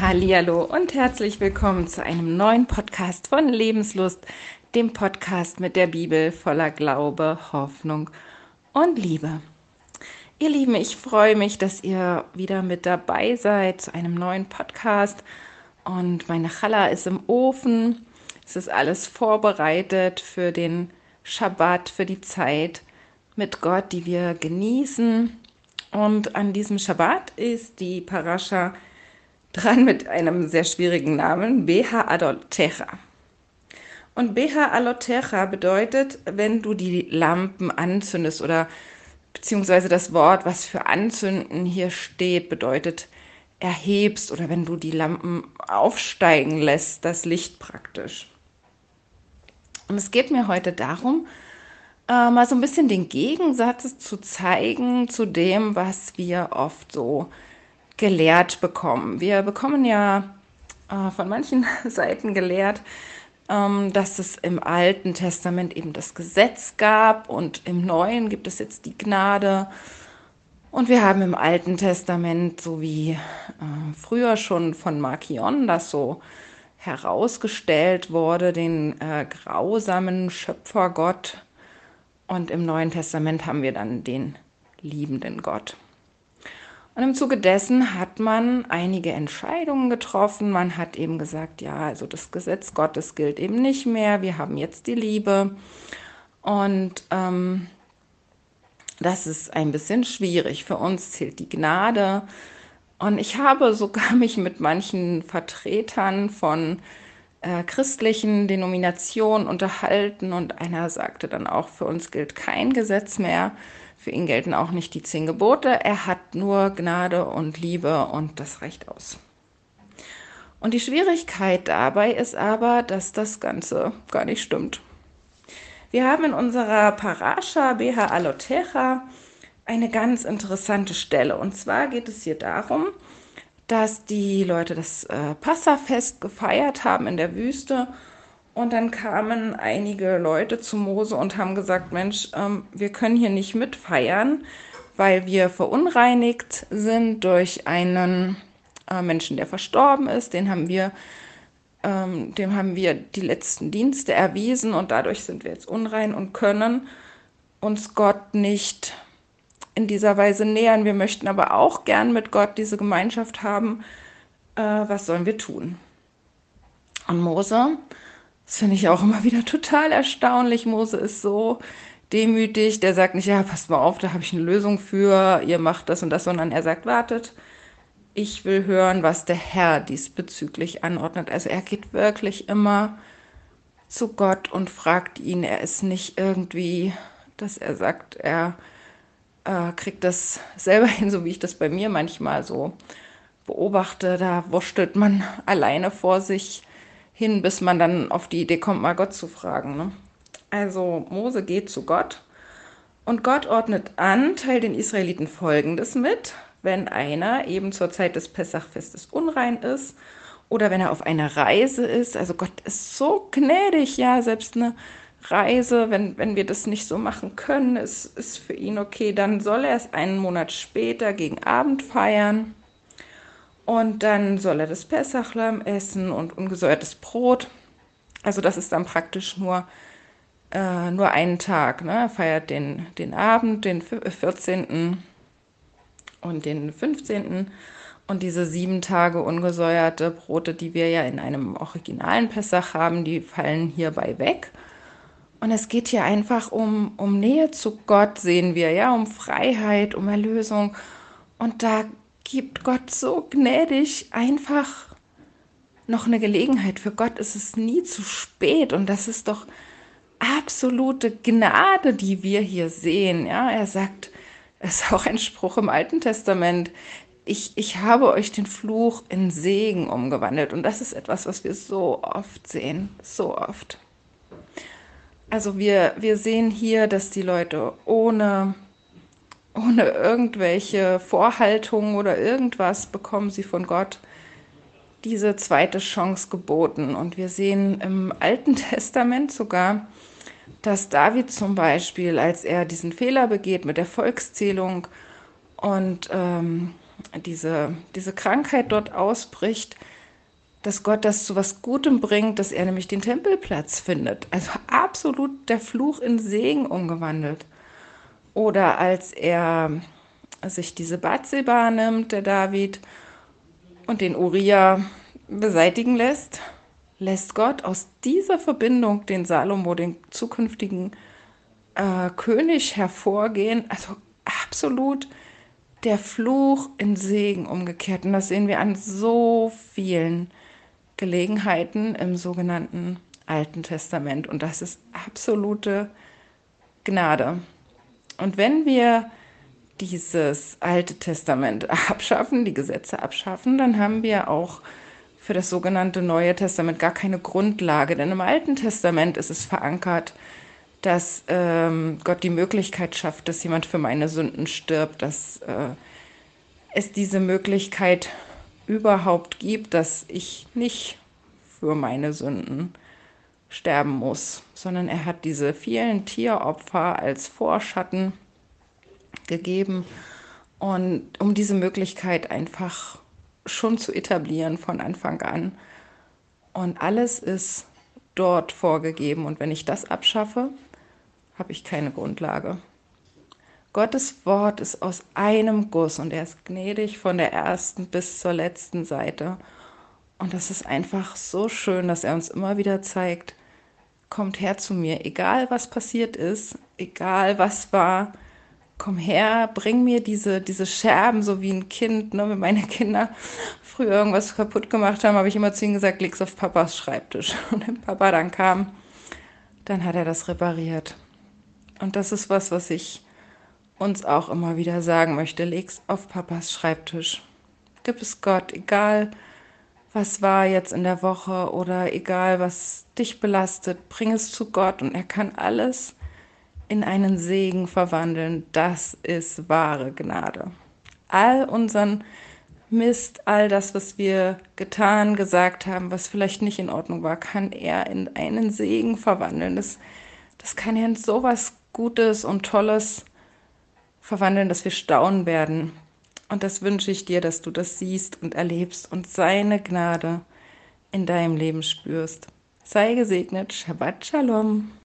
Hallihallo und herzlich willkommen zu einem neuen Podcast von Lebenslust, dem Podcast mit der Bibel voller Glaube, Hoffnung und Liebe. Ihr Lieben, ich freue mich, dass ihr wieder mit dabei seid zu einem neuen Podcast und meine Challah ist im Ofen. Es ist alles vorbereitet für den Schabbat, für die Zeit mit Gott, die wir genießen. Und an diesem Schabbat ist die Parascha dran mit einem sehr schwierigen Namen, Beha Adotecha. Und Beha Alotecha bedeutet, wenn du die Lampen anzündest oder beziehungsweise das Wort, was für anzünden hier steht, bedeutet erhebst oder wenn du die Lampen aufsteigen lässt, das Licht praktisch. Und es geht mir heute darum, äh, mal so ein bisschen den Gegensatz zu zeigen zu dem, was wir oft so gelehrt bekommen. Wir bekommen ja äh, von manchen Seiten gelehrt, ähm, dass es im Alten Testament eben das Gesetz gab und im Neuen gibt es jetzt die Gnade. Und wir haben im Alten Testament, so wie äh, früher schon von Markion das so herausgestellt wurde, den äh, grausamen Schöpfergott. Und im Neuen Testament haben wir dann den liebenden Gott. Und im Zuge dessen hat man einige Entscheidungen getroffen. Man hat eben gesagt, ja, also das Gesetz Gottes gilt eben nicht mehr. Wir haben jetzt die Liebe. Und ähm, das ist ein bisschen schwierig. Für uns zählt die Gnade. Und ich habe sogar mich mit manchen Vertretern von äh, christlichen Denominationen unterhalten und einer sagte dann auch, für uns gilt kein Gesetz mehr. Für ihn gelten auch nicht die zehn Gebote. Er hat nur Gnade und Liebe und das reicht aus. Und die Schwierigkeit dabei ist aber, dass das Ganze gar nicht stimmt. Wir haben in unserer Parascha BH Alotecha eine ganz interessante Stelle. Und zwar geht es hier darum, dass die Leute das äh, Passafest gefeiert haben in der Wüste und dann kamen einige Leute zu Mose und haben gesagt, Mensch, ähm, wir können hier nicht mitfeiern, weil wir verunreinigt sind durch einen äh, Menschen, der verstorben ist. Den haben wir, ähm, dem haben wir die letzten Dienste erwiesen und dadurch sind wir jetzt unrein und können uns Gott nicht in dieser Weise nähern. Wir möchten aber auch gern mit Gott diese Gemeinschaft haben. Äh, was sollen wir tun? Und Mose das finde ich auch immer wieder total erstaunlich. Mose ist so demütig, der sagt nicht, ja, passt mal auf, da habe ich eine Lösung für, ihr macht das und das, sondern er sagt, wartet, ich will hören, was der Herr diesbezüglich anordnet. Also er geht wirklich immer zu Gott und fragt ihn. Er ist nicht irgendwie, dass er sagt, er äh, kriegt das selber hin, so wie ich das bei mir manchmal so beobachte. Da wurschtelt man alleine vor sich hin, bis man dann auf die Idee kommt, mal Gott zu fragen. Ne? Also Mose geht zu Gott und Gott ordnet an, teilt den Israeliten Folgendes mit, wenn einer eben zur Zeit des Pessachfestes unrein ist oder wenn er auf einer Reise ist. Also Gott ist so gnädig, ja, selbst eine Reise, wenn, wenn wir das nicht so machen können, ist, ist für ihn okay, dann soll er es einen Monat später gegen Abend feiern. Und dann soll er das Pessachlamm essen und ungesäuertes Brot. Also das ist dann praktisch nur, äh, nur einen Tag. Ne? Er feiert den, den Abend, den 14. und den 15. Und diese sieben Tage ungesäuerte Brote, die wir ja in einem originalen Pessach haben, die fallen hierbei weg. Und es geht hier einfach um, um Nähe zu Gott, sehen wir, ja, um Freiheit, um Erlösung. Und da gibt Gott so gnädig einfach noch eine Gelegenheit. Für Gott ist es nie zu spät und das ist doch absolute Gnade, die wir hier sehen. Ja, er sagt, es ist auch ein Spruch im Alten Testament. Ich, ich habe euch den Fluch in Segen umgewandelt. Und das ist etwas, was wir so oft sehen. So oft. Also wir, wir sehen hier, dass die Leute ohne ohne irgendwelche Vorhaltungen oder irgendwas bekommen sie von Gott diese zweite Chance geboten. Und wir sehen im Alten Testament sogar, dass David zum Beispiel, als er diesen Fehler begeht mit der Volkszählung und ähm, diese, diese Krankheit dort ausbricht, dass Gott das zu was Gutem bringt, dass er nämlich den Tempelplatz findet. Also absolut der Fluch in Segen umgewandelt. Oder als er sich diese Batseba nimmt, der David, und den Uriah beseitigen lässt, lässt Gott aus dieser Verbindung den Salomo, den zukünftigen äh, König, hervorgehen. Also absolut der Fluch in Segen umgekehrt. Und das sehen wir an so vielen Gelegenheiten im sogenannten Alten Testament. Und das ist absolute Gnade. Und wenn wir dieses Alte Testament abschaffen, die Gesetze abschaffen, dann haben wir auch für das sogenannte Neue Testament gar keine Grundlage. Denn im Alten Testament ist es verankert, dass ähm, Gott die Möglichkeit schafft, dass jemand für meine Sünden stirbt, dass äh, es diese Möglichkeit überhaupt gibt, dass ich nicht für meine Sünden sterben muss, sondern er hat diese vielen Tieropfer als Vorschatten gegeben und um diese Möglichkeit einfach schon zu etablieren von Anfang an. Und alles ist dort vorgegeben und wenn ich das abschaffe, habe ich keine Grundlage. Gottes Wort ist aus einem Guss und er ist gnädig von der ersten bis zur letzten Seite. Und das ist einfach so schön, dass er uns immer wieder zeigt, kommt her zu mir, egal was passiert ist, egal was war, komm her, bring mir diese, diese Scherben, so wie ein Kind, ne, wenn meine Kinder früher irgendwas kaputt gemacht haben, habe ich immer zu ihnen gesagt, leg's auf Papas Schreibtisch. Und wenn Papa dann kam, dann hat er das repariert. Und das ist was, was ich uns auch immer wieder sagen möchte. Leg's auf Papas Schreibtisch. Gib es Gott, egal was war jetzt in der Woche oder egal was dich belastet, bring es zu Gott und er kann alles in einen Segen verwandeln. Das ist wahre Gnade. All unseren Mist, all das, was wir getan, gesagt haben, was vielleicht nicht in Ordnung war, kann er in einen Segen verwandeln. Das, das kann er in sowas Gutes und Tolles verwandeln, dass wir staunen werden. Und das wünsche ich dir, dass du das siehst und erlebst und seine Gnade in deinem Leben spürst. Sei gesegnet. Shabbat Shalom.